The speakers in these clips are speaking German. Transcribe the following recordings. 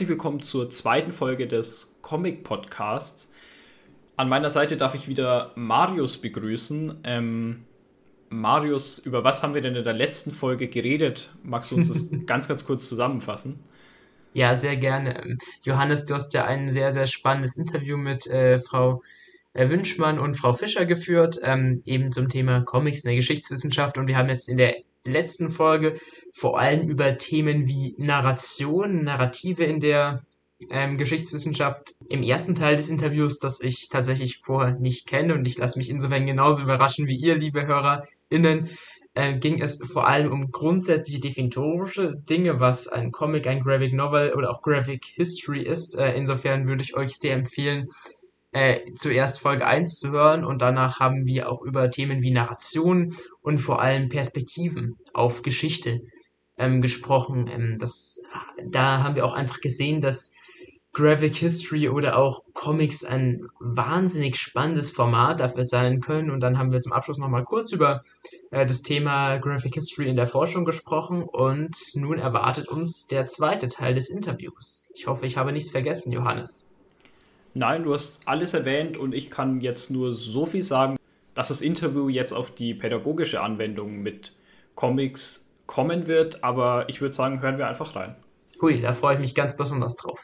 Herzlich willkommen zur zweiten Folge des Comic Podcasts. An meiner Seite darf ich wieder Marius begrüßen. Ähm, Marius, über was haben wir denn in der letzten Folge geredet? Magst du uns das ganz, ganz kurz zusammenfassen? Ja, sehr gerne. Ähm, Johannes, du hast ja ein sehr, sehr spannendes Interview mit äh, Frau äh, Wünschmann und Frau Fischer geführt, ähm, eben zum Thema Comics in der Geschichtswissenschaft. Und wir haben jetzt in der letzten Folge vor allem über Themen wie Narration, Narrative in der ähm, Geschichtswissenschaft im ersten Teil des Interviews, das ich tatsächlich vorher nicht kenne und ich lasse mich insofern genauso überraschen wie ihr, liebe HörerInnen, äh, ging es vor allem um grundsätzliche definitorische Dinge, was ein Comic, ein Graphic Novel oder auch Graphic History ist. Äh, insofern würde ich euch sehr empfehlen, äh, zuerst Folge 1 zu hören und danach haben wir auch über Themen wie Narration und vor allem Perspektiven auf Geschichte ähm, gesprochen. Ähm, das, da haben wir auch einfach gesehen, dass Graphic History oder auch Comics ein wahnsinnig spannendes Format dafür sein können. Und dann haben wir zum Abschluss nochmal kurz über äh, das Thema Graphic History in der Forschung gesprochen. Und nun erwartet uns der zweite Teil des Interviews. Ich hoffe, ich habe nichts vergessen, Johannes. Nein, du hast alles erwähnt und ich kann jetzt nur so viel sagen, dass das Interview jetzt auf die pädagogische Anwendung mit Comics kommen wird. Aber ich würde sagen, hören wir einfach rein. Hui, da freue ich mich ganz besonders drauf.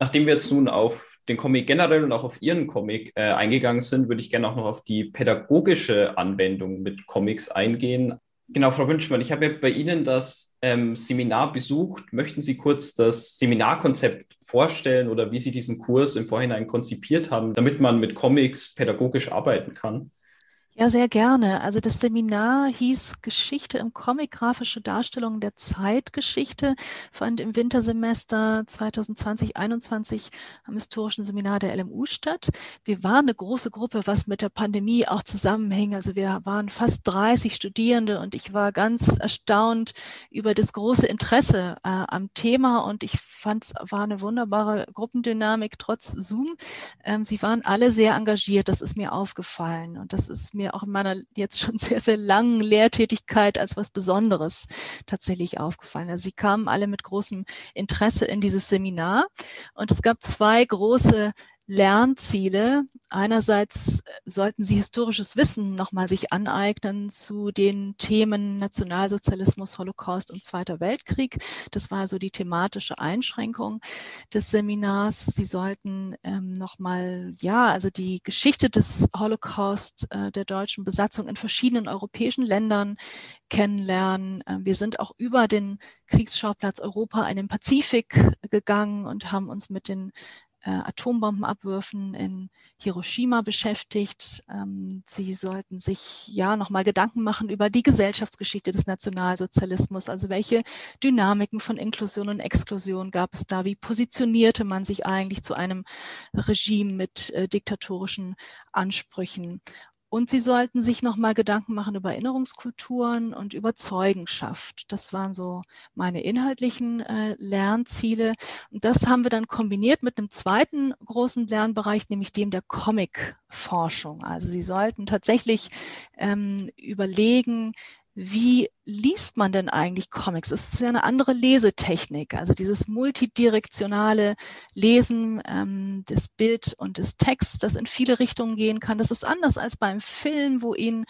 Nachdem wir jetzt nun auf den Comic generell und auch auf Ihren Comic äh, eingegangen sind, würde ich gerne auch noch auf die pädagogische Anwendung mit Comics eingehen. Genau, Frau Wünschmann, ich habe ja bei Ihnen das ähm, Seminar besucht. Möchten Sie kurz das Seminarkonzept vorstellen oder wie Sie diesen Kurs im Vorhinein konzipiert haben, damit man mit Comics pädagogisch arbeiten kann? Ja, sehr gerne. Also das Seminar hieß Geschichte im Comic, grafische Darstellung der Zeitgeschichte, fand im Wintersemester 2020-21 am historischen Seminar der LMU statt. Wir waren eine große Gruppe, was mit der Pandemie auch zusammenhing. Also wir waren fast 30 Studierende und ich war ganz erstaunt über das große Interesse äh, am Thema und ich fand es war eine wunderbare Gruppendynamik trotz Zoom. Ähm, sie waren alle sehr engagiert, das ist mir aufgefallen und das ist mir mir auch in meiner jetzt schon sehr, sehr langen Lehrtätigkeit als was Besonderes tatsächlich aufgefallen. Also sie kamen alle mit großem Interesse in dieses Seminar und es gab zwei große Lernziele. Einerseits äh, sollten sie historisches Wissen nochmal sich aneignen zu den Themen Nationalsozialismus, Holocaust und Zweiter Weltkrieg. Das war so die thematische Einschränkung des Seminars. Sie sollten ähm, nochmal, ja, also die Geschichte des Holocaust, äh, der deutschen Besatzung in verschiedenen europäischen Ländern kennenlernen. Äh, wir sind auch über den Kriegsschauplatz Europa in den Pazifik gegangen und haben uns mit den äh, Atombombenabwürfen in Hiroshima beschäftigt. Ähm, sie sollten sich ja nochmal Gedanken machen über die Gesellschaftsgeschichte des Nationalsozialismus. Also welche Dynamiken von Inklusion und Exklusion gab es da? Wie positionierte man sich eigentlich zu einem Regime mit äh, diktatorischen Ansprüchen? Und sie sollten sich nochmal Gedanken machen über Erinnerungskulturen und über Zeugenschaft. Das waren so meine inhaltlichen äh, Lernziele. Und das haben wir dann kombiniert mit einem zweiten großen Lernbereich, nämlich dem der Comic-Forschung. Also sie sollten tatsächlich ähm, überlegen, wie liest man denn eigentlich Comics? Es ist ja eine andere Lesetechnik, also dieses multidirektionale Lesen ähm, des Bild und des Texts, das in viele Richtungen gehen kann. Das ist anders als beim Film, wo Ihnen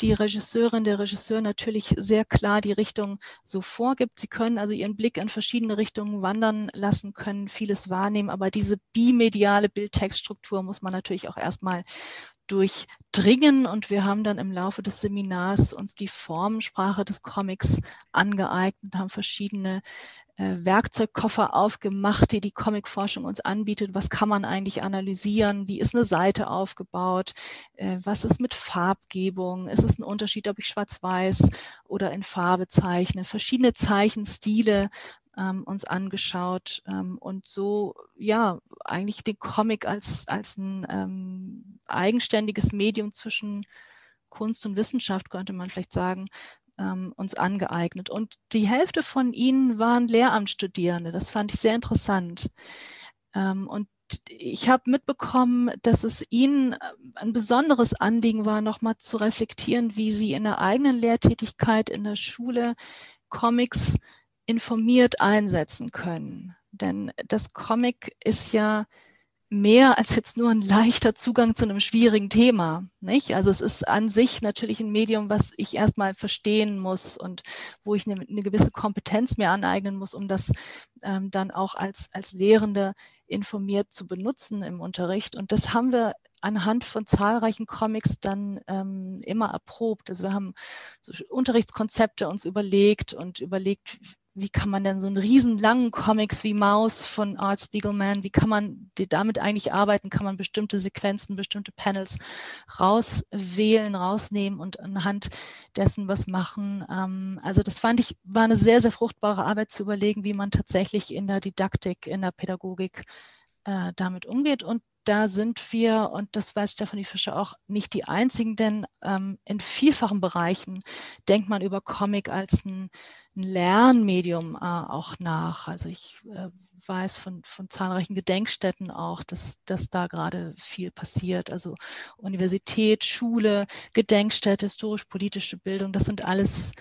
die Regisseurin, der Regisseur natürlich sehr klar die Richtung so vorgibt. Sie können also Ihren Blick in verschiedene Richtungen wandern lassen, können vieles wahrnehmen, aber diese bimediale Bild-Text-Struktur muss man natürlich auch erstmal durchdringen. Und wir haben dann im Laufe des Seminars uns die Formensprache des Comics angeeignet, haben verschiedene äh, Werkzeugkoffer aufgemacht, die die Comicforschung uns anbietet. Was kann man eigentlich analysieren? Wie ist eine Seite aufgebaut? Äh, was ist mit Farbgebung? Ist es ein Unterschied, ob ich schwarz-weiß oder in Farbe zeichne? Verschiedene Zeichenstile ähm, uns angeschaut ähm, und so ja eigentlich den Comic als, als ein ähm, eigenständiges Medium zwischen Kunst und Wissenschaft, könnte man vielleicht sagen, ähm, uns angeeignet. Und die Hälfte von ihnen waren Lehramtsstudierende. Das fand ich sehr interessant. Ähm, und ich habe mitbekommen, dass es Ihnen äh, ein besonderes Anliegen war, nochmal zu reflektieren, wie Sie in der eigenen Lehrtätigkeit in der Schule Comics informiert einsetzen können. Denn das Comic ist ja mehr als jetzt nur ein leichter Zugang zu einem schwierigen Thema. Nicht? Also es ist an sich natürlich ein Medium, was ich erstmal verstehen muss und wo ich eine, eine gewisse Kompetenz mir aneignen muss, um das ähm, dann auch als, als Lehrende informiert zu benutzen im Unterricht. Und das haben wir anhand von zahlreichen Comics dann ähm, immer erprobt. Also wir haben so Unterrichtskonzepte uns überlegt und überlegt, wie kann man denn so einen riesen langen Comics wie Maus von Art Spiegelman, wie kann man damit eigentlich arbeiten? Kann man bestimmte Sequenzen, bestimmte Panels rauswählen, rausnehmen und anhand dessen was machen? Ähm, also das fand ich, war eine sehr, sehr fruchtbare Arbeit zu überlegen, wie man tatsächlich in der Didaktik, in der Pädagogik äh, damit umgeht. Und da sind wir, und das weiß Stephanie Fischer auch, nicht die einzigen, denn ähm, in vielfachen Bereichen denkt man über Comic als ein ein Lernmedium äh, auch nach. Also ich äh, weiß von, von zahlreichen Gedenkstätten auch, dass, dass da gerade viel passiert. Also Universität, Schule, Gedenkstätte, historisch-politische Bildung, das sind alles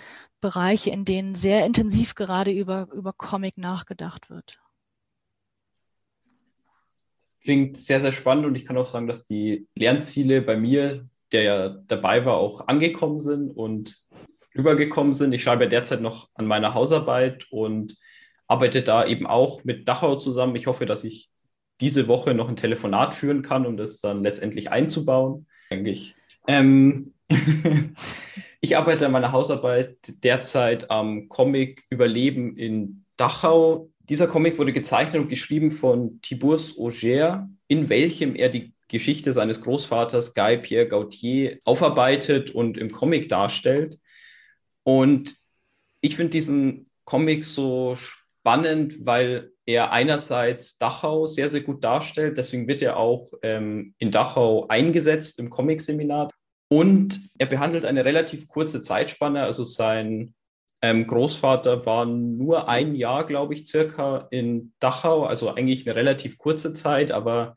Bereiche, in denen sehr intensiv gerade über, über Comic nachgedacht wird. Klingt sehr, sehr spannend und ich kann auch sagen, dass die Lernziele bei mir, der ja dabei war, auch angekommen sind und rübergekommen sind. Ich schreibe derzeit noch an meiner Hausarbeit und arbeite da eben auch mit Dachau zusammen. Ich hoffe, dass ich diese Woche noch ein Telefonat führen kann, um das dann letztendlich einzubauen, denke ich. Ähm ich arbeite an meiner Hausarbeit derzeit am Comic Überleben in Dachau. Dieser Comic wurde gezeichnet und geschrieben von Tibours Auger, in welchem er die Geschichte seines Großvaters Guy Pierre Gautier aufarbeitet und im Comic darstellt. Und ich finde diesen Comic so spannend, weil er einerseits Dachau sehr, sehr gut darstellt. Deswegen wird er auch ähm, in Dachau eingesetzt im Comic-Seminar. Und er behandelt eine relativ kurze Zeitspanne. Also sein ähm, Großvater war nur ein Jahr, glaube ich, circa in Dachau. Also eigentlich eine relativ kurze Zeit, aber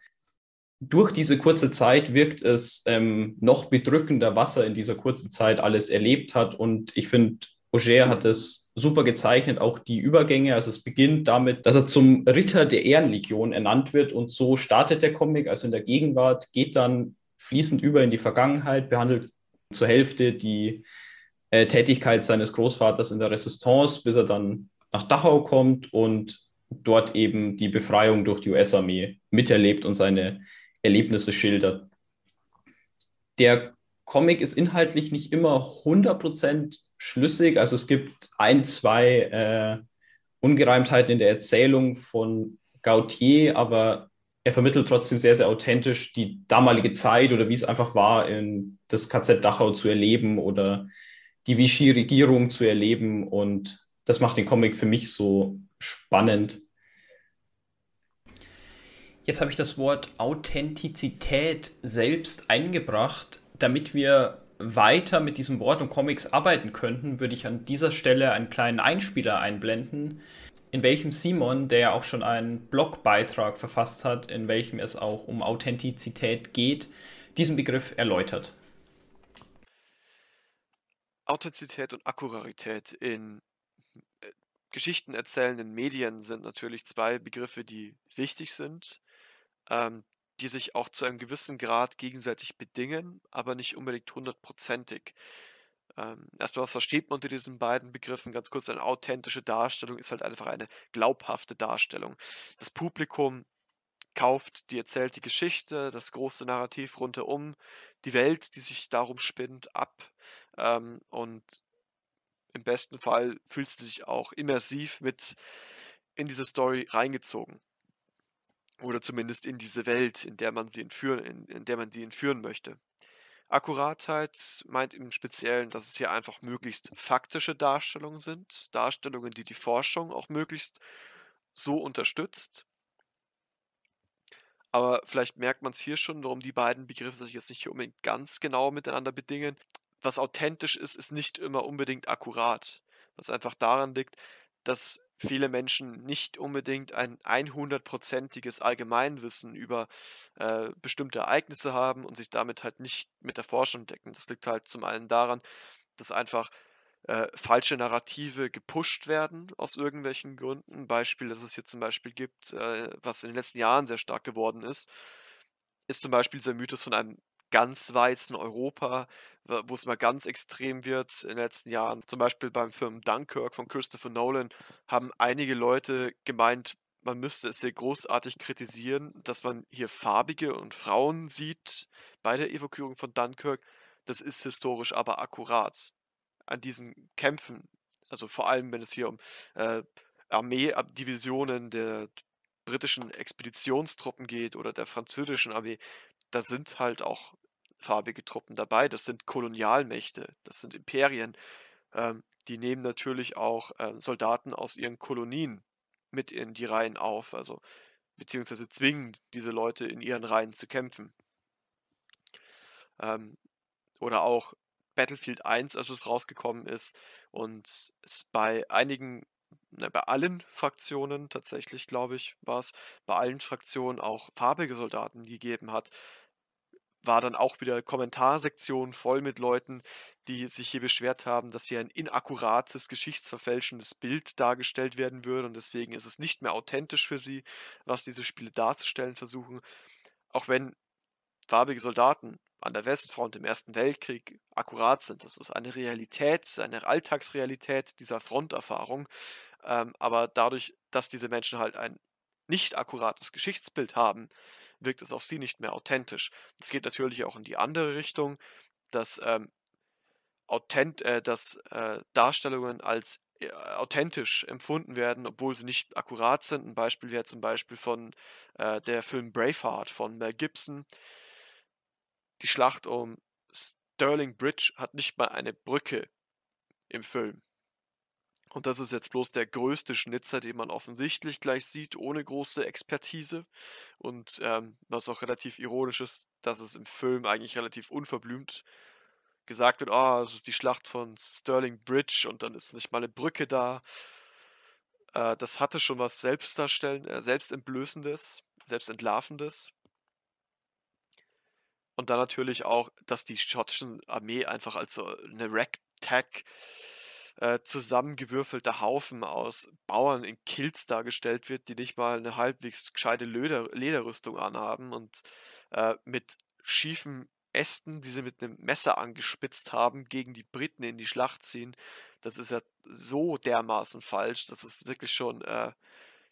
durch diese kurze Zeit wirkt es ähm, noch bedrückender, was er in dieser kurzen Zeit alles erlebt hat. Und ich finde, Auger hat es super gezeichnet, auch die Übergänge. Also es beginnt damit, dass er zum Ritter der Ehrenlegion ernannt wird und so startet der Comic, also in der Gegenwart, geht dann fließend über in die Vergangenheit, behandelt zur Hälfte die äh, Tätigkeit seines Großvaters in der Resistance, bis er dann nach Dachau kommt und dort eben die Befreiung durch die US-Armee miterlebt und seine Erlebnisse schildert. Der Comic ist inhaltlich nicht immer 100% schlüssig. Also es gibt ein, zwei äh, Ungereimtheiten in der Erzählung von Gautier, aber er vermittelt trotzdem sehr, sehr authentisch die damalige Zeit oder wie es einfach war, in das KZ Dachau zu erleben oder die Vichy-Regierung zu erleben. Und das macht den Comic für mich so spannend. Jetzt habe ich das Wort Authentizität selbst eingebracht. Damit wir weiter mit diesem Wort und Comics arbeiten könnten, würde ich an dieser Stelle einen kleinen Einspieler einblenden, in welchem Simon, der ja auch schon einen Blogbeitrag verfasst hat, in welchem es auch um Authentizität geht, diesen Begriff erläutert. Authentizität und Akkurarität in äh, Geschichten erzählenden Medien sind natürlich zwei Begriffe, die wichtig sind ähm, die sich auch zu einem gewissen Grad gegenseitig bedingen, aber nicht unbedingt hundertprozentig. Ähm, erstmal, was versteht man unter diesen beiden Begriffen? Ganz kurz, eine authentische Darstellung ist halt einfach eine glaubhafte Darstellung. Das Publikum kauft die erzählte Geschichte, das große Narrativ rundherum, die Welt, die sich darum spinnt, ab. Ähm, und im besten Fall fühlt sie sich auch immersiv mit in diese Story reingezogen. Oder zumindest in diese Welt, in der man sie entführen, in, in der man sie entführen möchte. Akkuratheit meint im Speziellen, dass es hier einfach möglichst faktische Darstellungen sind, Darstellungen, die die Forschung auch möglichst so unterstützt. Aber vielleicht merkt man es hier schon, warum die beiden Begriffe sich jetzt nicht hier unbedingt ganz genau miteinander bedingen. Was authentisch ist, ist nicht immer unbedingt akkurat. Was einfach daran liegt, dass viele Menschen nicht unbedingt ein 100%iges Allgemeinwissen über äh, bestimmte Ereignisse haben und sich damit halt nicht mit der Forschung decken. Das liegt halt zum einen daran, dass einfach äh, falsche Narrative gepusht werden aus irgendwelchen Gründen. Ein Beispiel, das es hier zum Beispiel gibt, äh, was in den letzten Jahren sehr stark geworden ist, ist zum Beispiel dieser Mythos von einem ganz weißen Europa, wo es mal ganz extrem wird in den letzten Jahren. Zum Beispiel beim Film Dunkirk von Christopher Nolan haben einige Leute gemeint, man müsste es hier großartig kritisieren, dass man hier farbige und Frauen sieht bei der Evakuierung von Dunkirk. Das ist historisch aber akkurat. An diesen Kämpfen, also vor allem, wenn es hier um äh, Armeedivisionen der britischen Expeditionstruppen geht oder der französischen Armee, da sind halt auch farbige Truppen dabei. Das sind Kolonialmächte, das sind Imperien. Ähm, die nehmen natürlich auch äh, Soldaten aus ihren Kolonien mit in die Reihen auf, also beziehungsweise zwingen diese Leute in ihren Reihen zu kämpfen. Ähm, oder auch Battlefield 1, als es rausgekommen ist und es bei einigen, ne, bei allen Fraktionen tatsächlich, glaube ich, war es, bei allen Fraktionen auch farbige Soldaten gegeben hat, war dann auch wieder Kommentarsektion voll mit Leuten, die sich hier beschwert haben, dass hier ein inakkurates, geschichtsverfälschendes Bild dargestellt werden würde und deswegen ist es nicht mehr authentisch für sie, was diese Spiele darzustellen versuchen. Auch wenn farbige Soldaten an der Westfront im Ersten Weltkrieg akkurat sind. Das ist eine Realität, eine Alltagsrealität dieser Fronterfahrung. Ähm, aber dadurch, dass diese Menschen halt ein nicht akkurates Geschichtsbild haben, wirkt es auf sie nicht mehr authentisch. Das geht natürlich auch in die andere Richtung, dass, ähm, authent äh, dass äh, Darstellungen als äh, authentisch empfunden werden, obwohl sie nicht akkurat sind. Ein Beispiel wäre zum Beispiel von äh, der Film Braveheart von Mel Gibson. Die Schlacht um Sterling Bridge hat nicht mal eine Brücke im Film. Und das ist jetzt bloß der größte Schnitzer, den man offensichtlich gleich sieht, ohne große Expertise. Und ähm, was auch relativ ironisch ist, dass es im Film eigentlich relativ unverblümt gesagt wird, oh, es ist die Schlacht von Sterling Bridge und dann ist nicht mal eine Brücke da. Äh, das hatte schon was Selbstdarstellen, äh, Selbstentblößendes, Selbstentlarvendes. Und dann natürlich auch, dass die schottische Armee einfach als so eine Ragtag äh, zusammengewürfelter Haufen aus Bauern in Kilts dargestellt wird, die nicht mal eine halbwegs gescheite Leder Lederrüstung anhaben und äh, mit schiefen Ästen, die sie mit einem Messer angespitzt haben, gegen die Briten in die Schlacht ziehen. Das ist ja so dermaßen falsch, dass es wirklich schon äh,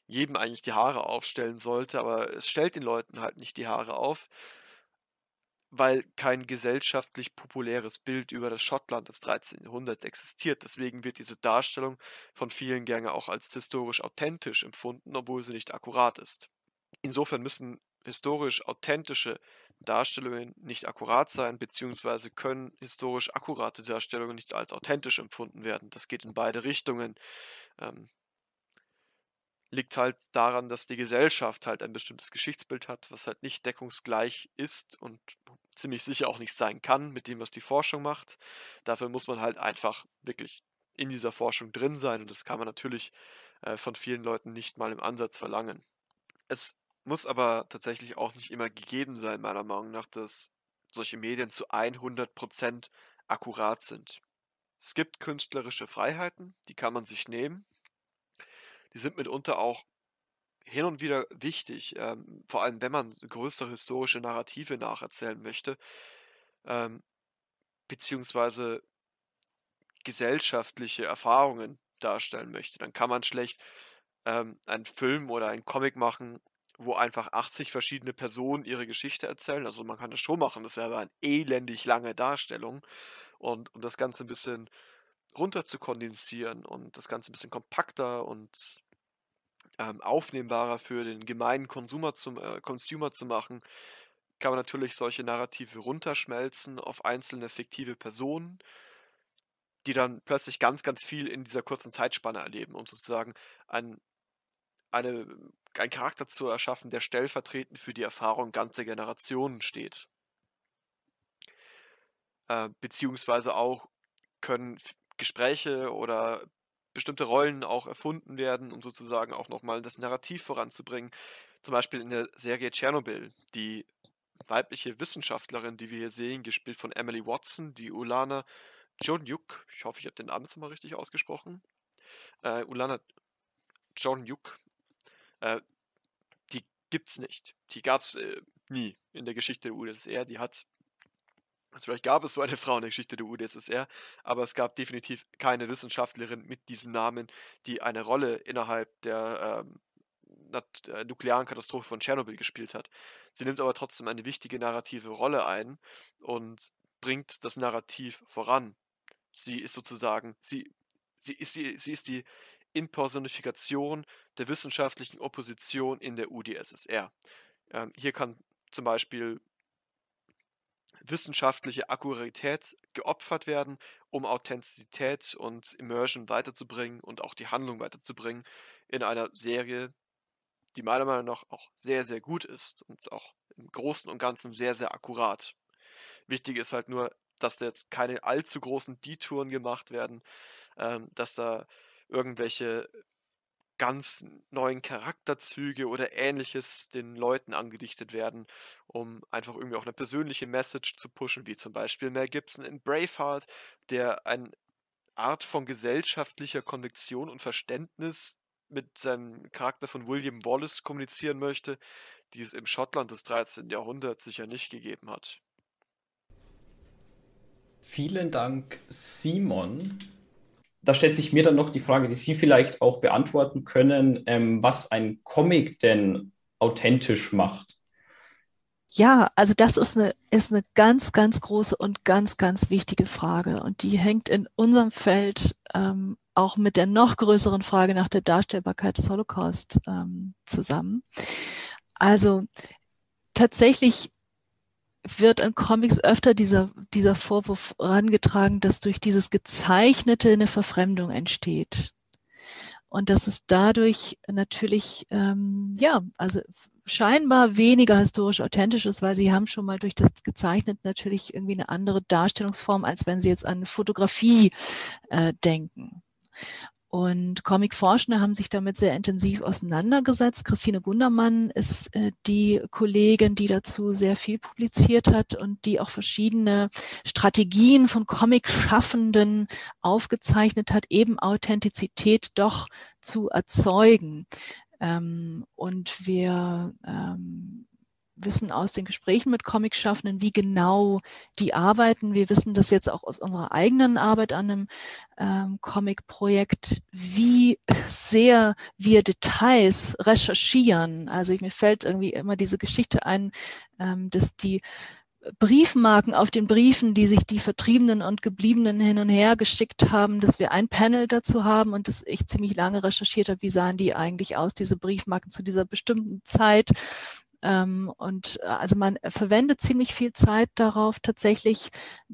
jedem eigentlich die Haare aufstellen sollte, aber es stellt den Leuten halt nicht die Haare auf weil kein gesellschaftlich populäres Bild über das Schottland des 13. Jahrhunderts existiert. Deswegen wird diese Darstellung von vielen gerne auch als historisch authentisch empfunden, obwohl sie nicht akkurat ist. Insofern müssen historisch authentische Darstellungen nicht akkurat sein, beziehungsweise können historisch akkurate Darstellungen nicht als authentisch empfunden werden. Das geht in beide Richtungen. Ähm, liegt halt daran, dass die Gesellschaft halt ein bestimmtes Geschichtsbild hat, was halt nicht deckungsgleich ist und ziemlich sicher auch nicht sein kann mit dem, was die Forschung macht. Dafür muss man halt einfach wirklich in dieser Forschung drin sein und das kann man natürlich äh, von vielen Leuten nicht mal im Ansatz verlangen. Es muss aber tatsächlich auch nicht immer gegeben sein, meiner Meinung nach, dass solche Medien zu 100% akkurat sind. Es gibt künstlerische Freiheiten, die kann man sich nehmen. Die sind mitunter auch hin und wieder wichtig, ähm, vor allem wenn man größere historische Narrative nacherzählen möchte, ähm, beziehungsweise gesellschaftliche Erfahrungen darstellen möchte. Dann kann man schlecht ähm, einen Film oder einen Comic machen, wo einfach 80 verschiedene Personen ihre Geschichte erzählen. Also man kann das schon machen, das wäre aber eine elendig lange Darstellung. Und um das Ganze ein bisschen runter zu kondensieren und das Ganze ein bisschen kompakter und ähm, aufnehmbarer für den gemeinen Konsumer zum, äh, Consumer zu machen, kann man natürlich solche Narrative runterschmelzen auf einzelne fiktive Personen, die dann plötzlich ganz, ganz viel in dieser kurzen Zeitspanne erleben, um sozusagen ein, eine, einen Charakter zu erschaffen, der stellvertretend für die Erfahrung ganzer Generationen steht. Äh, beziehungsweise auch können Gespräche oder bestimmte Rollen auch erfunden werden, um sozusagen auch nochmal das Narrativ voranzubringen. Zum Beispiel in der Serie Tschernobyl, die weibliche Wissenschaftlerin, die wir hier sehen, gespielt von Emily Watson, die Ulana Jonjuk, ich hoffe, ich habe den Namen mal richtig ausgesprochen. Äh, Ulana Jonjuk, äh, die gibt's nicht. Die gab's äh, nie in der Geschichte der UdSSR. Die hat also vielleicht gab es so eine Frau in der Geschichte der UdSSR, aber es gab definitiv keine Wissenschaftlerin mit diesem Namen, die eine Rolle innerhalb der ähm, äh, nuklearen Katastrophe von Tschernobyl gespielt hat. Sie nimmt aber trotzdem eine wichtige narrative Rolle ein und bringt das Narrativ voran. Sie ist sozusagen, sie, sie, ist, sie, sie ist die Impersonifikation der wissenschaftlichen Opposition in der UdSSR. Ähm, hier kann zum Beispiel wissenschaftliche Akkuratität geopfert werden, um Authentizität und Immersion weiterzubringen und auch die Handlung weiterzubringen in einer Serie, die meiner Meinung nach auch sehr, sehr gut ist und auch im Großen und Ganzen sehr, sehr akkurat. Wichtig ist halt nur, dass da jetzt keine allzu großen Detouren gemacht werden, ähm, dass da irgendwelche ganz neuen Charakterzüge oder ähnliches den Leuten angedichtet werden, um einfach irgendwie auch eine persönliche Message zu pushen, wie zum Beispiel Mel Gibson in Braveheart, der eine Art von gesellschaftlicher Konvektion und Verständnis mit seinem Charakter von William Wallace kommunizieren möchte, die es im Schottland des 13. Jahrhunderts sicher nicht gegeben hat. Vielen Dank, Simon. Da stellt sich mir dann noch die Frage, die Sie vielleicht auch beantworten können, ähm, was ein Comic denn authentisch macht. Ja, also das ist eine, ist eine ganz, ganz große und ganz, ganz wichtige Frage. Und die hängt in unserem Feld ähm, auch mit der noch größeren Frage nach der Darstellbarkeit des Holocaust ähm, zusammen. Also tatsächlich wird in Comics öfter dieser, dieser Vorwurf herangetragen, dass durch dieses Gezeichnete eine Verfremdung entsteht. Und dass es dadurch natürlich, ähm, ja, also scheinbar weniger historisch authentisch ist, weil sie haben schon mal durch das gezeichnet natürlich irgendwie eine andere Darstellungsform, als wenn sie jetzt an Fotografie äh, denken. Und Comic-Forschende haben sich damit sehr intensiv auseinandergesetzt. Christine Gundermann ist äh, die Kollegin, die dazu sehr viel publiziert hat und die auch verschiedene Strategien von Comic-Schaffenden aufgezeichnet hat, eben Authentizität doch zu erzeugen. Ähm, und wir ähm, wissen aus den Gesprächen mit Comicschaffenden, wie genau die arbeiten. Wir wissen das jetzt auch aus unserer eigenen Arbeit an einem ähm, Comic-Projekt, wie sehr wir Details recherchieren. Also mir fällt irgendwie immer diese Geschichte ein, ähm, dass die Briefmarken auf den Briefen, die sich die Vertriebenen und Gebliebenen hin und her geschickt haben, dass wir ein Panel dazu haben und dass ich ziemlich lange recherchiert habe, wie sahen die eigentlich aus, diese Briefmarken zu dieser bestimmten Zeit. Ähm, und äh, also man verwendet ziemlich viel Zeit darauf, tatsächlich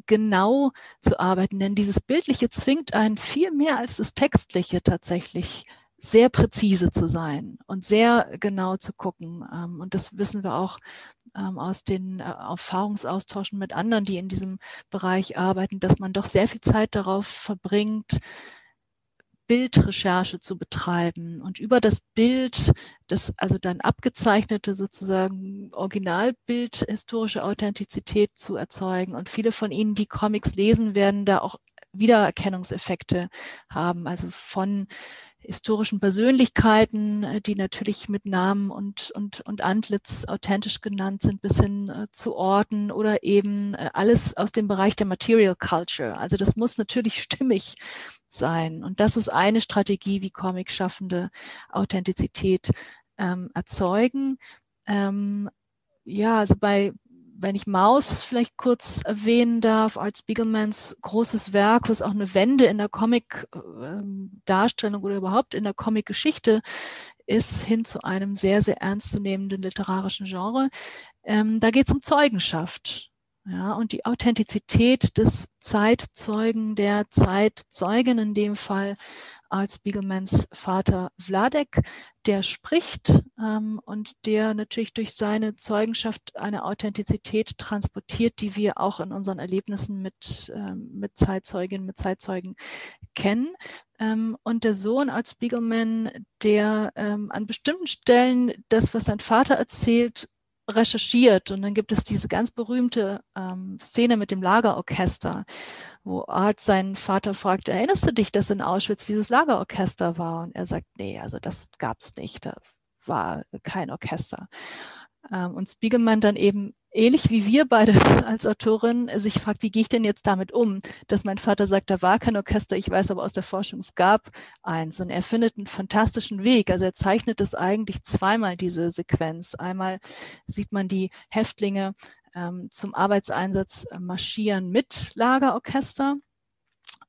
genau zu arbeiten, denn dieses Bildliche zwingt einen viel mehr als das Textliche tatsächlich sehr präzise zu sein und sehr genau zu gucken. Ähm, und das wissen wir auch ähm, aus den äh, Erfahrungsaustauschen mit anderen, die in diesem Bereich arbeiten, dass man doch sehr viel Zeit darauf verbringt, Bildrecherche zu betreiben und über das Bild, das also dann abgezeichnete sozusagen Originalbild historische Authentizität zu erzeugen. Und viele von Ihnen, die Comics lesen, werden da auch Wiedererkennungseffekte haben, also von historischen Persönlichkeiten, äh, die natürlich mit Namen und, und, und Antlitz authentisch genannt sind, bis hin äh, zu Orten oder eben äh, alles aus dem Bereich der Material Culture. Also das muss natürlich stimmig sein. Und das ist eine Strategie, wie Comic-Schaffende Authentizität ähm, erzeugen. Ähm, ja, also bei, wenn ich Maus vielleicht kurz erwähnen darf, Art Spiegelmans großes Werk, was auch eine Wende in der Comic-Darstellung oder überhaupt in der Comic-Geschichte ist, hin zu einem sehr, sehr ernstzunehmenden literarischen Genre. Ähm, da geht es um Zeugenschaft. Ja, und die Authentizität des Zeitzeugen, der Zeitzeugin in dem Fall als Spiegelmans Vater Vladek, der spricht ähm, und der natürlich durch seine Zeugenschaft eine Authentizität transportiert, die wir auch in unseren Erlebnissen mit, ähm, mit Zeitzeuginnen, mit Zeitzeugen kennen. Ähm, und der Sohn als Spiegelman, der ähm, an bestimmten Stellen das, was sein Vater erzählt, recherchiert und dann gibt es diese ganz berühmte ähm, Szene mit dem Lagerorchester, wo Art seinen Vater fragt, erinnerst du dich, dass in Auschwitz dieses Lagerorchester war? Und er sagt, nee, also das gab es nicht, da war kein Orchester. Ähm, und Spiegelmann dann eben ähnlich wie wir beide als Autorin sich fragt, wie gehe ich denn jetzt damit um, dass mein Vater sagt, da war kein Orchester, ich weiß aber aus der Forschung, es gab eins. Und er findet einen fantastischen Weg. Also er zeichnet es eigentlich zweimal, diese Sequenz. Einmal sieht man die Häftlinge ähm, zum Arbeitseinsatz marschieren mit Lagerorchester.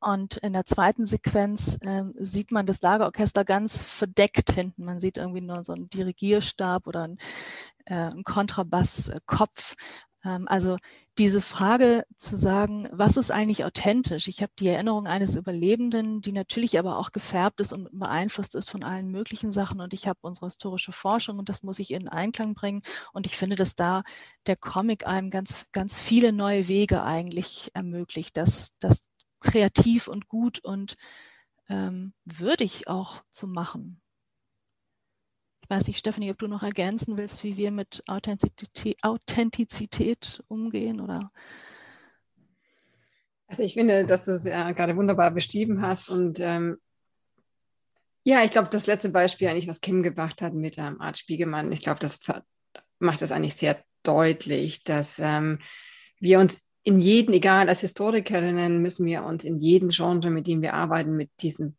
Und in der zweiten Sequenz äh, sieht man das Lagerorchester ganz verdeckt hinten. Man sieht irgendwie nur so einen Dirigierstab oder einen, äh, einen Kontrabasskopf. Ähm, also diese Frage zu sagen, was ist eigentlich authentisch? Ich habe die Erinnerung eines Überlebenden, die natürlich aber auch gefärbt ist und beeinflusst ist von allen möglichen Sachen. Und ich habe unsere historische Forschung und das muss ich in Einklang bringen. Und ich finde, dass da der Comic einem ganz, ganz viele neue Wege eigentlich ermöglicht, dass, dass kreativ und gut und ähm, würdig auch zu machen. Ich weiß nicht, Stephanie, ob du noch ergänzen willst, wie wir mit Authentizität, Authentizität umgehen oder also ich finde, dass du es ja gerade wunderbar beschrieben hast und ähm, ja, ich glaube, das letzte Beispiel eigentlich, was Kim gemacht hat mit ähm, Art Spiegelmann, ich glaube, das macht das eigentlich sehr deutlich, dass ähm, wir uns in jedem, egal als Historikerinnen, müssen wir uns in jedem Genre, mit dem wir arbeiten, mit diesem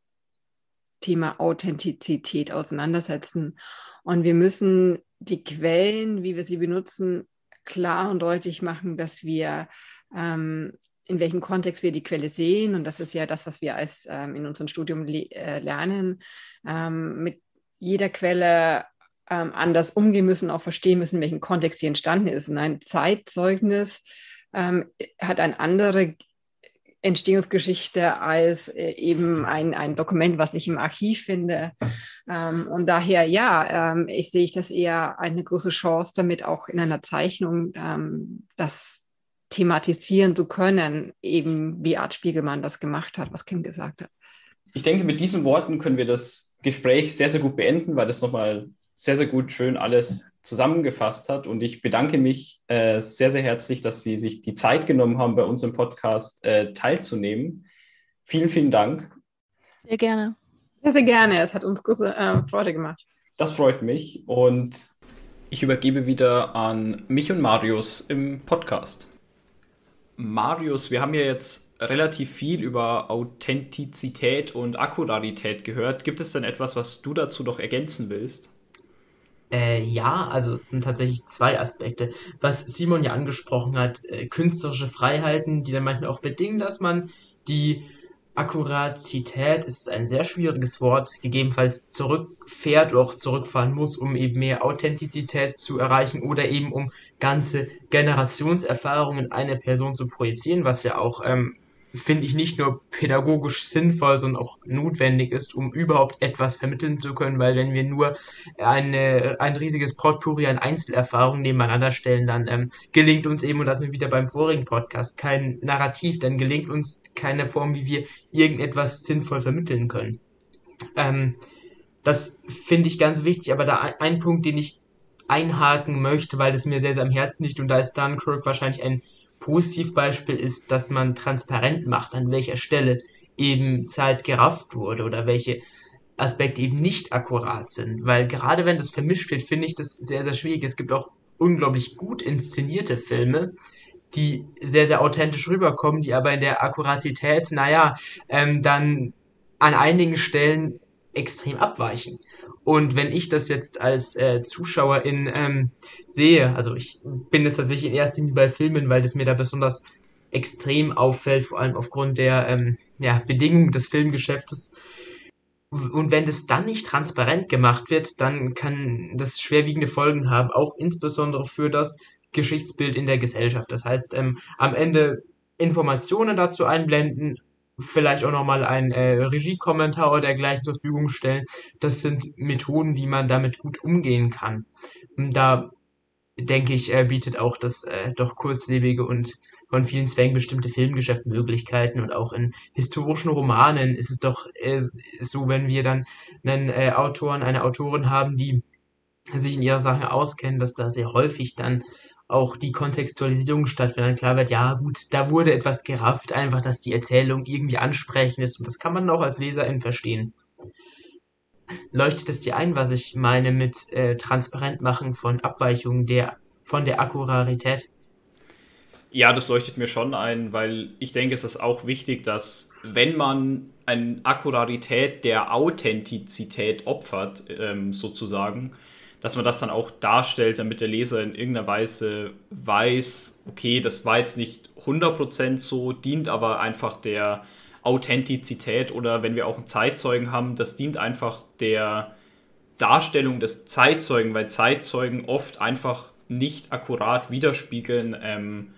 Thema Authentizität auseinandersetzen. Und wir müssen die Quellen, wie wir sie benutzen, klar und deutlich machen, dass wir ähm, in welchem Kontext wir die Quelle sehen. Und das ist ja das, was wir als ähm, in unserem Studium le äh, lernen. Ähm, mit jeder Quelle ähm, anders umgehen müssen, auch verstehen müssen, in welchem Kontext sie entstanden ist. Und ein Zeitzeugnis ähm, hat eine andere Entstehungsgeschichte als äh, eben ein, ein Dokument, was ich im Archiv finde. Ähm, und daher, ja, ähm, ich sehe das eher eine große Chance, damit auch in einer Zeichnung ähm, das thematisieren zu können, eben wie Art Spiegelmann das gemacht hat, was Kim gesagt hat. Ich denke, mit diesen Worten können wir das Gespräch sehr, sehr gut beenden, weil das nochmal sehr, sehr gut schön alles zusammengefasst hat. Und ich bedanke mich äh, sehr, sehr herzlich, dass Sie sich die Zeit genommen haben, bei unserem Podcast äh, teilzunehmen. Vielen, vielen Dank. Sehr gerne. Sehr, sehr gerne. Es hat uns große äh, Freude gemacht. Das freut mich. Und ich übergebe wieder an mich und Marius im Podcast. Marius, wir haben ja jetzt relativ viel über Authentizität und Akkurarität gehört. Gibt es denn etwas, was du dazu noch ergänzen willst? Äh, ja, also es sind tatsächlich zwei Aspekte. Was Simon ja angesprochen hat, äh, künstlerische Freiheiten, die dann manchmal auch bedingen, dass man die Akkuratität, ist ein sehr schwieriges Wort, gegebenenfalls zurückfährt oder auch zurückfahren muss, um eben mehr Authentizität zu erreichen oder eben um ganze Generationserfahrungen in eine Person zu projizieren, was ja auch ähm, finde ich, nicht nur pädagogisch sinnvoll, sondern auch notwendig ist, um überhaupt etwas vermitteln zu können, weil wenn wir nur eine, ein riesiges Potpourri an Einzelerfahrungen nebeneinander stellen, dann ähm, gelingt uns eben, und das sind wir wieder beim vorigen Podcast, kein Narrativ, dann gelingt uns keine Form, wie wir irgendetwas sinnvoll vermitteln können. Ähm, das finde ich ganz wichtig, aber da ein, ein Punkt, den ich einhaken möchte, weil das mir sehr, sehr am Herzen liegt und da ist Dunkirk wahrscheinlich ein Positivbeispiel ist, dass man transparent macht, an welcher Stelle eben Zeit gerafft wurde oder welche Aspekte eben nicht akkurat sind. Weil gerade wenn das vermischt wird, finde ich das sehr, sehr schwierig. Es gibt auch unglaublich gut inszenierte Filme, die sehr, sehr authentisch rüberkommen, die aber in der Akkuratität, naja, ähm, dann an einigen Stellen extrem abweichen. Und wenn ich das jetzt als äh, Zuschauerin ähm, sehe, also ich bin es tatsächlich in erster Linie bei Filmen, weil das mir da besonders extrem auffällt, vor allem aufgrund der ähm, ja, Bedingungen des Filmgeschäftes. Und wenn das dann nicht transparent gemacht wird, dann kann das schwerwiegende Folgen haben, auch insbesondere für das Geschichtsbild in der Gesellschaft. Das heißt, ähm, am Ende Informationen dazu einblenden, vielleicht auch nochmal ein äh, Regiekommentar oder dergleichen zur Verfügung stellen. Das sind Methoden, wie man damit gut umgehen kann. Da denke ich, äh, bietet auch das äh, doch kurzlebige und von vielen Zwängen bestimmte Filmgeschäft Möglichkeiten und auch in historischen Romanen ist es doch äh, so, wenn wir dann einen äh, Autoren, eine Autorin haben, die sich in ihrer Sache auskennen, dass da sehr häufig dann auch die Kontextualisierung stattfindet. Dann klar wird, ja gut, da wurde etwas gerafft, einfach, dass die Erzählung irgendwie ansprechend ist und das kann man auch als Leserin verstehen. Leuchtet es dir ein, was ich meine mit äh, Transparentmachen von Abweichungen der, von der Akkurarität? Ja, das leuchtet mir schon ein, weil ich denke, es ist auch wichtig, dass wenn man eine Akkurarität der Authentizität opfert, ähm, sozusagen, dass man das dann auch darstellt, damit der Leser in irgendeiner Weise weiß, okay, das war jetzt nicht 100% so, dient aber einfach der Authentizität oder wenn wir auch einen Zeitzeugen haben, das dient einfach der Darstellung des Zeitzeugen, weil Zeitzeugen oft einfach nicht akkurat widerspiegeln, ähm,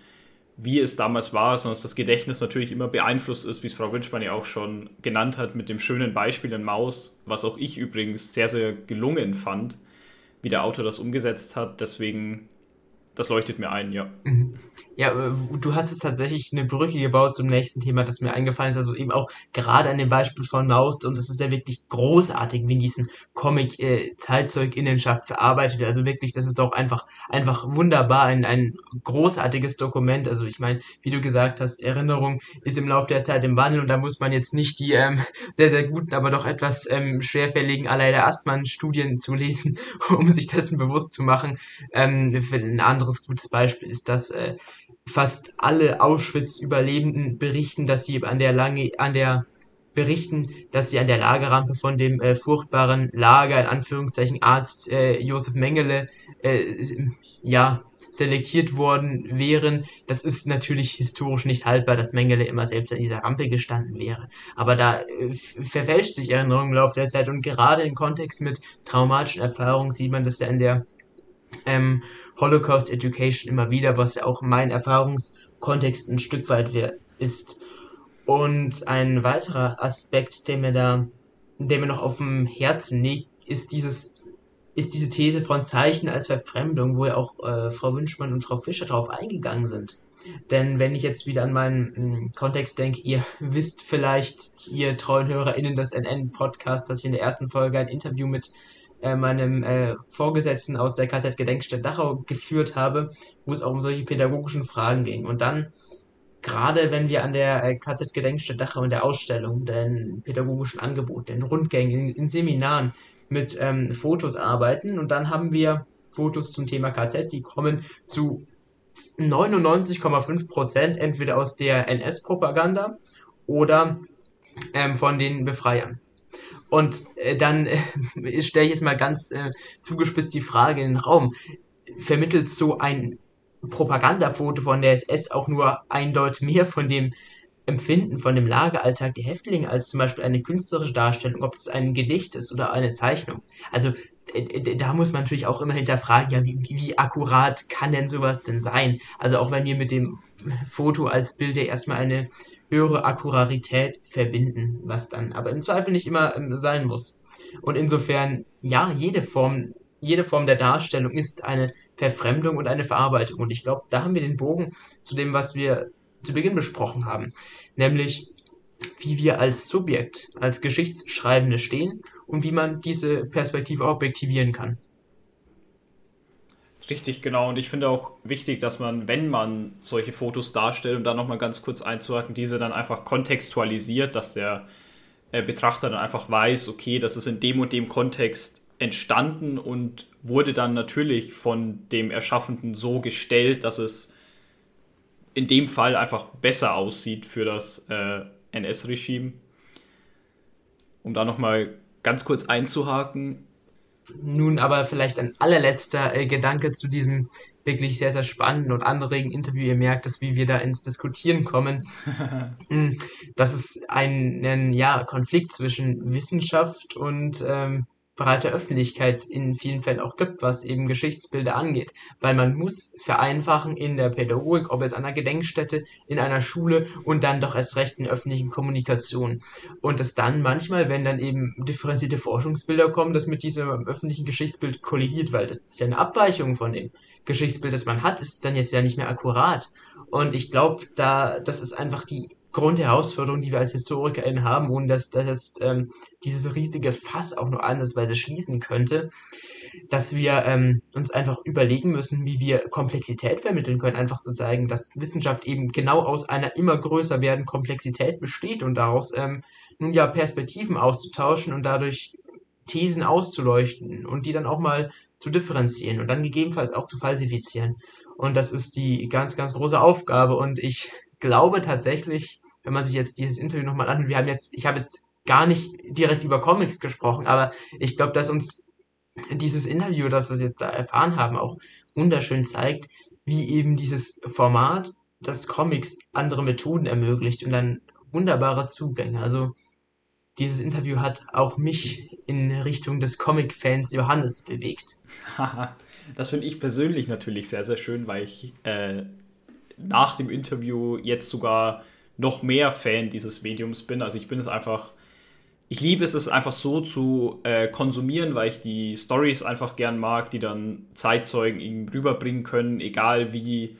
wie es damals war, sondern dass das Gedächtnis natürlich immer beeinflusst ist, wie es Frau Wünschmann ja auch schon genannt hat, mit dem schönen Beispiel in Maus, was auch ich übrigens sehr, sehr gelungen fand wie der Autor das umgesetzt hat. Deswegen das leuchtet mir ein, ja. Mhm. Ja, äh, du hast es tatsächlich eine Brücke gebaut zum nächsten Thema, das mir eingefallen ist. Also eben auch gerade an dem Beispiel von Maust und das ist ja wirklich großartig, wie in diesem Comic äh, Zeitzeuginnenschaft verarbeitet wird. Also wirklich, das ist doch einfach einfach wunderbar, ein, ein großartiges Dokument. Also ich meine, wie du gesagt hast, Erinnerung ist im Laufe der Zeit im Wandel und da muss man jetzt nicht die ähm, sehr, sehr guten, aber doch etwas ähm, schwerfälligen Aleida Astmann-Studien zu lesen, um sich dessen bewusst zu machen. Ähm, für ein anderes anderes gutes Beispiel ist, dass äh, fast alle Auschwitz-Überlebenden berichten, dass sie an der lange, an der berichten, dass sie an der Lagerrampe von dem äh, furchtbaren Lager, in Anführungszeichen Arzt äh, Josef Mengele, äh, ja, selektiert worden wären. Das ist natürlich historisch nicht haltbar, dass Mengele immer selbst an dieser Rampe gestanden wäre. Aber da äh, verfälscht sich Erinnerung im Laufe der Zeit und gerade im Kontext mit traumatischen Erfahrungen sieht man das ja in der ähm, Holocaust Education immer wieder, was ja auch mein Erfahrungskontext ein Stück weit ist. Und ein weiterer Aspekt, der mir da, der mir noch auf dem Herzen liegt, ist dieses, ist diese These von Zeichen als Verfremdung, wo ja auch äh, Frau Wünschmann und Frau Fischer drauf eingegangen sind. Denn wenn ich jetzt wieder an meinen m, Kontext denke, ihr wisst vielleicht, ihr treuen HörerInnen des NN-Podcast, dass ich in der ersten Folge ein Interview mit äh, meinem äh, Vorgesetzten aus der KZ Gedenkstätte Dachau geführt habe, wo es auch um solche pädagogischen Fragen ging. Und dann, gerade wenn wir an der äh, KZ Gedenkstätte Dachau in der Ausstellung, den pädagogischen Angeboten, den Rundgängen, in, in Seminaren mit ähm, Fotos arbeiten und dann haben wir Fotos zum Thema KZ, die kommen zu 99,5 Prozent entweder aus der NS-Propaganda oder ähm, von den Befreiern. Und äh, dann äh, stelle ich jetzt mal ganz äh, zugespitzt die Frage in den Raum. Vermittelt so ein Propagandafoto von der SS auch nur eindeutig mehr von dem Empfinden, von dem Lageralltag der Häftlinge als zum Beispiel eine künstlerische Darstellung, ob es ein Gedicht ist oder eine Zeichnung? Also da muss man natürlich auch immer hinterfragen, ja, wie, wie akkurat kann denn sowas denn sein? Also auch wenn wir mit dem Foto als Bild ja erstmal eine höhere Akkurarität verbinden, was dann aber im Zweifel nicht immer ähm, sein muss. Und insofern, ja, jede Form, jede Form der Darstellung ist eine Verfremdung und eine Verarbeitung. Und ich glaube, da haben wir den Bogen zu dem, was wir zu Beginn besprochen haben, nämlich wie wir als Subjekt, als Geschichtsschreibende stehen und wie man diese Perspektive objektivieren kann. Richtig, genau. Und ich finde auch wichtig, dass man, wenn man solche Fotos darstellt, um da nochmal ganz kurz einzuhaken, diese dann einfach kontextualisiert, dass der äh, Betrachter dann einfach weiß, okay, das ist in dem und dem Kontext entstanden und wurde dann natürlich von dem Erschaffenden so gestellt, dass es in dem Fall einfach besser aussieht für das äh, NS-Regime. Um da nochmal ganz kurz einzuhaken, nun aber vielleicht ein allerletzter äh, Gedanke zu diesem wirklich sehr, sehr spannenden und anregenden Interview. Ihr merkt es, wie wir da ins Diskutieren kommen. Hm, dass es einen, ja, Konflikt zwischen Wissenschaft und ähm, breite Öffentlichkeit in vielen Fällen auch gibt, was eben Geschichtsbilder angeht. Weil man muss vereinfachen in der Pädagogik, ob jetzt an einer Gedenkstätte, in einer Schule und dann doch erst recht in öffentlichen Kommunikation. Und es dann manchmal, wenn dann eben differenzierte Forschungsbilder kommen, das mit diesem öffentlichen Geschichtsbild kollidiert, weil das ist ja eine Abweichung von dem Geschichtsbild, das man hat, ist dann jetzt ja nicht mehr akkurat. Und ich glaube, da, das ist einfach die Grundherausforderung, die wir als HistorikerInnen haben, ohne dass, dass ähm, dieses riesige Fass auch nur andersweise schließen könnte. dass wir ähm, uns einfach überlegen müssen, wie wir Komplexität vermitteln können, einfach zu zeigen, dass Wissenschaft eben genau aus einer immer größer werdenden Komplexität besteht und daraus ähm, nun ja Perspektiven auszutauschen und dadurch Thesen auszuleuchten und die dann auch mal zu differenzieren und dann gegebenenfalls auch zu falsifizieren. Und das ist die ganz, ganz große Aufgabe. Und ich glaube tatsächlich, wenn man sich jetzt dieses Interview nochmal anhört, wir haben jetzt, ich habe jetzt gar nicht direkt über Comics gesprochen, aber ich glaube, dass uns dieses Interview, das wir jetzt da erfahren haben, auch wunderschön zeigt, wie eben dieses Format des Comics andere Methoden ermöglicht und dann wunderbare Zugänge. Also dieses Interview hat auch mich in Richtung des Comic-Fans Johannes bewegt. das finde ich persönlich natürlich sehr, sehr schön, weil ich äh, nach dem Interview jetzt sogar noch mehr Fan dieses Mediums bin. Also ich bin es einfach, ich liebe es, es einfach so zu äh, konsumieren, weil ich die Stories einfach gern mag, die dann Zeitzeugen irgendwie rüberbringen können, egal wie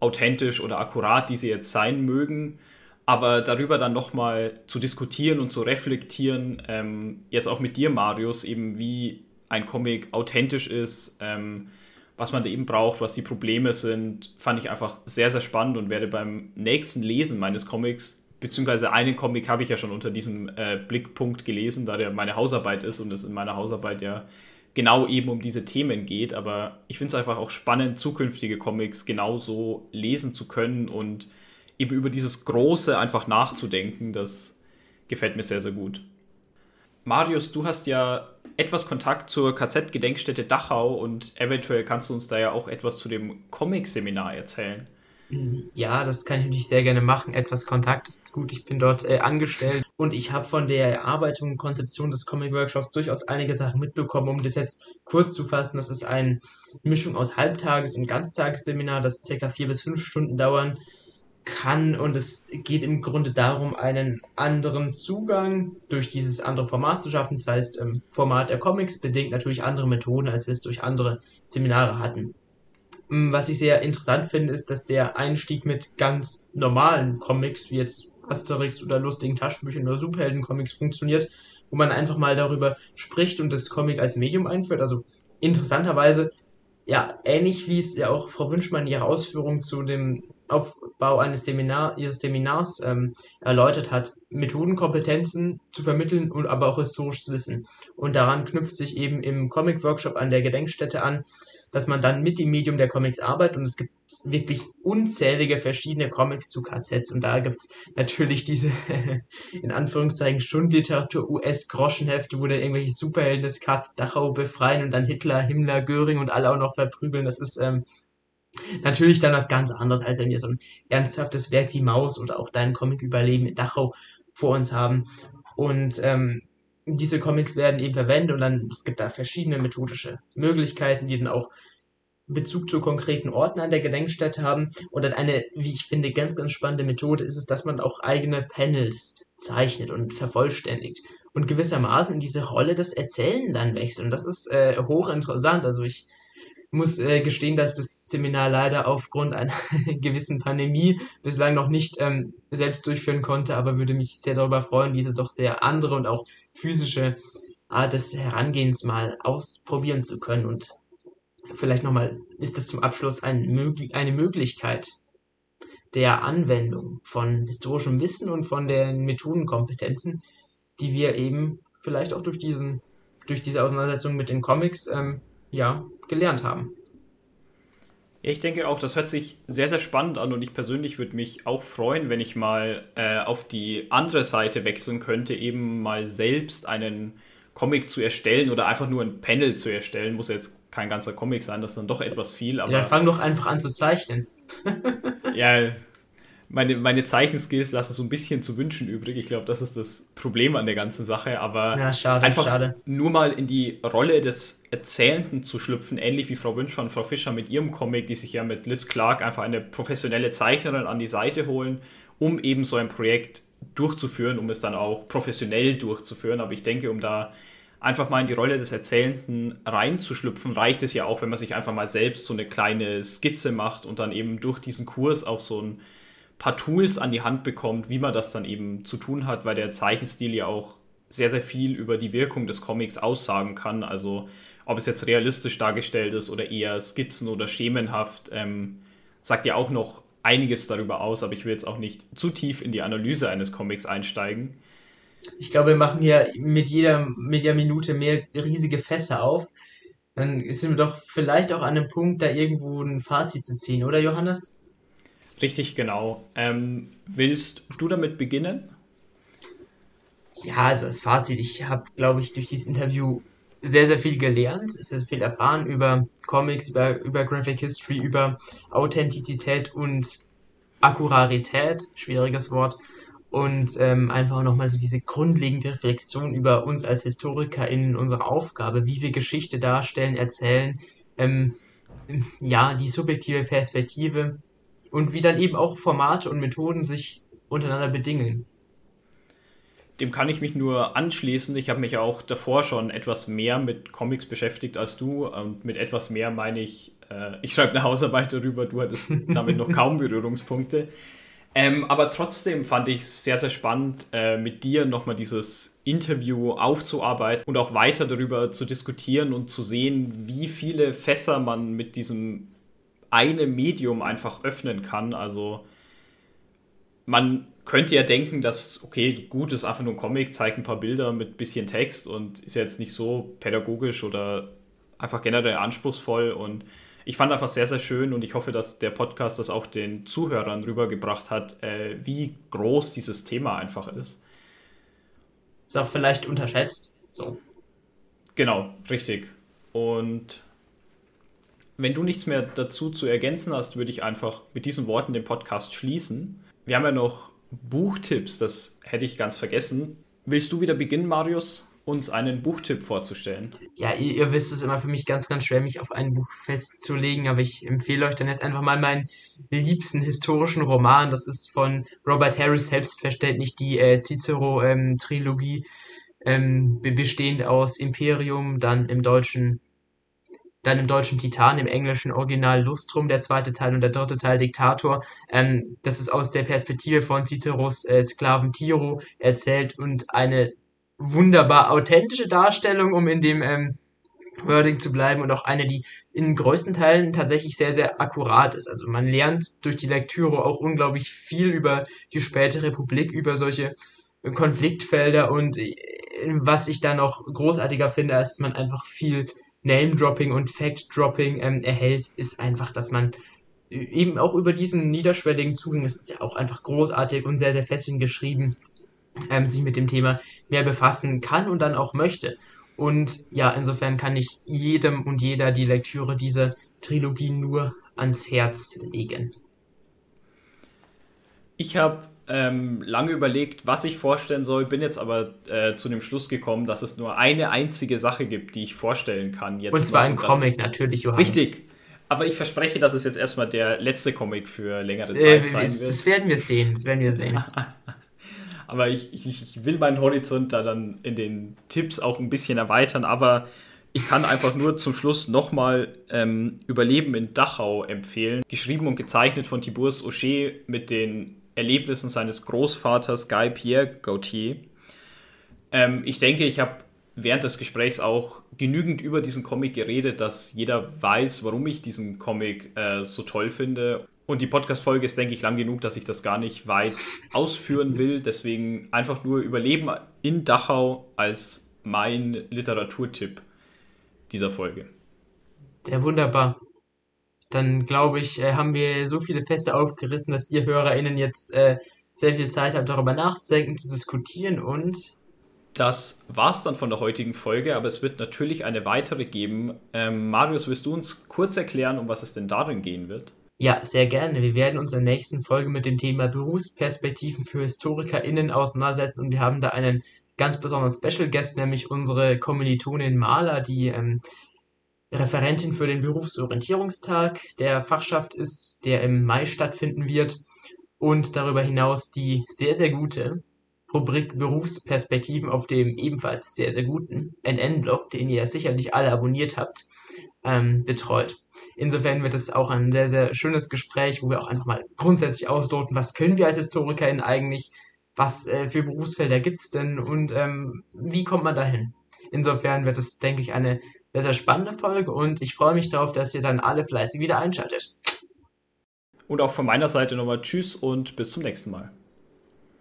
authentisch oder akkurat diese jetzt sein mögen aber darüber dann nochmal zu diskutieren und zu reflektieren, ähm, jetzt auch mit dir, Marius, eben wie ein Comic authentisch ist, ähm, was man da eben braucht, was die Probleme sind, fand ich einfach sehr, sehr spannend und werde beim nächsten Lesen meines Comics, beziehungsweise einen Comic habe ich ja schon unter diesem äh, Blickpunkt gelesen, da der meine Hausarbeit ist und es in meiner Hausarbeit ja genau eben um diese Themen geht, aber ich finde es einfach auch spannend, zukünftige Comics genauso lesen zu können und eben über dieses Große einfach nachzudenken, das gefällt mir sehr, sehr gut. Marius, du hast ja etwas Kontakt zur KZ-Gedenkstätte Dachau und eventuell kannst du uns da ja auch etwas zu dem Comic-Seminar erzählen. Ja, das kann ich natürlich sehr gerne machen. Etwas Kontakt ist gut. Ich bin dort äh, angestellt und ich habe von der Erarbeitung und Konzeption des Comic-Workshops durchaus einige Sachen mitbekommen. Um das jetzt kurz zu fassen, das ist eine Mischung aus Halbtages- und Ganztagesseminar, das circa vier bis fünf Stunden dauern kann und es geht im Grunde darum, einen anderen Zugang durch dieses andere Format zu schaffen. Das heißt, im Format der Comics bedingt natürlich andere Methoden, als wir es durch andere Seminare hatten. Mm, was ich sehr interessant finde, ist, dass der Einstieg mit ganz normalen Comics, wie jetzt Asterix oder lustigen Taschenbüchern oder Superhelden-Comics funktioniert, wo man einfach mal darüber spricht und das Comic als Medium einführt. Also interessanterweise, ja, ähnlich wie es ja auch Frau Wünschmann in ihrer Ausführung zu dem Aufbau eines Seminar, ihres Seminars ähm, erläutert hat, Methodenkompetenzen zu vermitteln und aber auch historisches Wissen. Und daran knüpft sich eben im Comic-Workshop an der Gedenkstätte an, dass man dann mit dem Medium der Comics arbeitet und es gibt wirklich unzählige verschiedene Comics zu KZs und da gibt es natürlich diese in Anführungszeichen Schundliteratur US-Groschenhefte, wo dann irgendwelche Superhelden des KZ Dachau befreien und dann Hitler, Himmler, Göring und alle auch noch verprügeln. Das ist ähm, Natürlich dann was ganz anderes, als wenn wir so ein ernsthaftes Werk wie Maus oder auch dein Comic Überleben in Dachau vor uns haben. Und ähm, diese Comics werden eben verwendet und dann, es gibt da verschiedene methodische Möglichkeiten, die dann auch Bezug zu konkreten Orten an der Gedenkstätte haben. Und dann eine, wie ich finde, ganz, ganz spannende Methode ist es, dass man auch eigene Panels zeichnet und vervollständigt und gewissermaßen in diese Rolle des Erzählen dann wechselt. Und das ist äh, hochinteressant. Also ich muss äh, gestehen, dass das Seminar leider aufgrund einer gewissen Pandemie bislang noch nicht ähm, selbst durchführen konnte, aber würde mich sehr darüber freuen, diese doch sehr andere und auch physische Art des Herangehens mal ausprobieren zu können. Und vielleicht nochmal, ist das zum Abschluss ein, eine Möglichkeit der Anwendung von historischem Wissen und von den Methodenkompetenzen, die wir eben vielleicht auch durch diesen durch diese Auseinandersetzung mit den Comics ähm, ja, gelernt haben. Ich denke auch, das hört sich sehr, sehr spannend an und ich persönlich würde mich auch freuen, wenn ich mal äh, auf die andere Seite wechseln könnte, eben mal selbst einen Comic zu erstellen oder einfach nur ein Panel zu erstellen. Muss jetzt kein ganzer Comic sein, das ist dann doch etwas viel. Aber ja, fang doch einfach an zu zeichnen. ja, meine, meine Zeichenskills lassen so ein bisschen zu wünschen übrig. Ich glaube, das ist das Problem an der ganzen Sache. Aber ja, schade, einfach schade. nur mal in die Rolle des Erzählenden zu schlüpfen, ähnlich wie Frau Wünschmann und Frau Fischer mit ihrem Comic, die sich ja mit Liz Clark einfach eine professionelle Zeichnerin an die Seite holen, um eben so ein Projekt durchzuführen, um es dann auch professionell durchzuführen. Aber ich denke, um da einfach mal in die Rolle des Erzählenden reinzuschlüpfen, reicht es ja auch, wenn man sich einfach mal selbst so eine kleine Skizze macht und dann eben durch diesen Kurs auch so ein paar Tools an die Hand bekommt, wie man das dann eben zu tun hat, weil der Zeichenstil ja auch sehr, sehr viel über die Wirkung des Comics aussagen kann. Also ob es jetzt realistisch dargestellt ist oder eher skizzen oder schemenhaft, ähm, sagt ja auch noch einiges darüber aus, aber ich will jetzt auch nicht zu tief in die Analyse eines Comics einsteigen. Ich glaube, wir machen hier mit jeder, mit jeder Minute mehr riesige Fässer auf. Dann sind wir doch vielleicht auch an einem Punkt, da irgendwo ein Fazit zu ziehen, oder Johannes? Richtig, genau. Ähm, willst du damit beginnen? Ja, also als Fazit, ich habe, glaube ich, durch dieses Interview sehr, sehr viel gelernt, sehr, viel erfahren über Comics, über, über Graphic History, über Authentizität und Akkurarität, schwieriges Wort, und ähm, einfach nochmal so diese grundlegende Reflexion über uns als HistorikerInnen, unsere Aufgabe, wie wir Geschichte darstellen, erzählen, ähm, ja, die subjektive Perspektive und wie dann eben auch Formate und Methoden sich untereinander bedingen dem kann ich mich nur anschließen. Ich habe mich auch davor schon etwas mehr mit Comics beschäftigt als du. Und mit etwas mehr meine ich, äh, ich schreibe eine Hausarbeit darüber, du hattest damit noch kaum Berührungspunkte. Ähm, aber trotzdem fand ich es sehr, sehr spannend, äh, mit dir nochmal dieses Interview aufzuarbeiten und auch weiter darüber zu diskutieren und zu sehen, wie viele Fässer man mit diesem eine Medium einfach öffnen kann. Also man könnte ja denken, dass, okay, gut, ist einfach nur ein Comic, zeigt ein paar Bilder mit bisschen Text und ist jetzt nicht so pädagogisch oder einfach generell anspruchsvoll. Und ich fand einfach sehr, sehr schön und ich hoffe, dass der Podcast das auch den Zuhörern rübergebracht hat, äh, wie groß dieses Thema einfach ist. Ist auch vielleicht unterschätzt. So. Genau, richtig. Und wenn du nichts mehr dazu zu ergänzen hast, würde ich einfach mit diesen Worten den Podcast schließen. Wir haben ja noch Buchtipps, das hätte ich ganz vergessen. Willst du wieder beginnen, Marius, uns einen Buchtipp vorzustellen? Ja, ihr, ihr, wisst es immer für mich ganz, ganz schwer, mich auf ein Buch festzulegen, aber ich empfehle euch dann jetzt einfach mal meinen liebsten historischen Roman. Das ist von Robert Harris, selbstverständlich die äh, Cicero-Trilogie, ähm, ähm, bestehend aus Imperium, dann im Deutschen dann im deutschen Titan, im englischen Original Lustrum, der zweite Teil und der dritte Teil Diktator. Ähm, das ist aus der Perspektive von Ciceros äh, Sklaven Tiro erzählt und eine wunderbar authentische Darstellung, um in dem ähm, Wording zu bleiben und auch eine, die in größten Teilen tatsächlich sehr, sehr akkurat ist. Also man lernt durch die Lektüre auch unglaublich viel über die späte Republik, über solche Konfliktfelder und äh, was ich da noch großartiger finde, ist, dass man einfach viel Name-Dropping und Fact-Dropping ähm, erhält, ist einfach, dass man eben auch über diesen niederschwelligen Zugang, es ist ja auch einfach großartig und sehr, sehr fesselnd geschrieben, ähm, sich mit dem Thema mehr befassen kann und dann auch möchte. Und ja, insofern kann ich jedem und jeder die Lektüre dieser Trilogie nur ans Herz legen. Ich habe ähm, lange überlegt, was ich vorstellen soll, bin jetzt aber äh, zu dem Schluss gekommen, dass es nur eine einzige Sache gibt, die ich vorstellen kann. Jetzt Und zwar ein Comic natürlich, Johannes. Richtig. Aber ich verspreche, dass es jetzt erstmal der letzte Comic für längere äh, Zeit sein wird. Das werden wir sehen, das werden wir sehen. aber ich, ich, ich will meinen Horizont da dann in den Tipps auch ein bisschen erweitern, aber ich kann einfach nur zum Schluss nochmal ähm, Überleben in Dachau empfehlen. Geschrieben und gezeichnet von Tiburce Aucher mit den Erlebnissen seines Großvaters Guy Pierre Gautier. Ähm, ich denke, ich habe während des Gesprächs auch genügend über diesen Comic geredet, dass jeder weiß, warum ich diesen Comic äh, so toll finde. Und die Podcast-Folge ist, denke ich, lang genug, dass ich das gar nicht weit ausführen will. Deswegen einfach nur Überleben in Dachau als mein Literaturtipp dieser Folge. Sehr wunderbar dann glaube ich, äh, haben wir so viele Feste aufgerissen, dass ihr HörerInnen jetzt äh, sehr viel Zeit habt, darüber nachzudenken, zu diskutieren und. Das war's dann von der heutigen Folge, aber es wird natürlich eine weitere geben. Ähm, Marius, willst du uns kurz erklären, um was es denn darin gehen wird? Ja, sehr gerne. Wir werden uns in der nächsten Folge mit dem Thema Berufsperspektiven für HistorikerInnen auseinandersetzen und wir haben da einen ganz besonderen Special Guest, nämlich unsere Kommilitonin Maler, die ähm, Referentin für den Berufsorientierungstag der Fachschaft ist, der im Mai stattfinden wird. Und darüber hinaus die sehr, sehr gute Rubrik Berufsperspektiven auf dem ebenfalls sehr, sehr guten NN-Blog, den ihr sicherlich alle abonniert habt, ähm, betreut. Insofern wird es auch ein sehr, sehr schönes Gespräch, wo wir auch einfach mal grundsätzlich ausloten, was können wir als HistorikerInnen eigentlich, was äh, für Berufsfelder gibt es denn und ähm, wie kommt man dahin? Insofern wird es, denke ich, eine sehr, sehr spannende Folge und ich freue mich darauf, dass ihr dann alle fleißig wieder einschaltet. Und auch von meiner Seite nochmal Tschüss und bis zum nächsten Mal.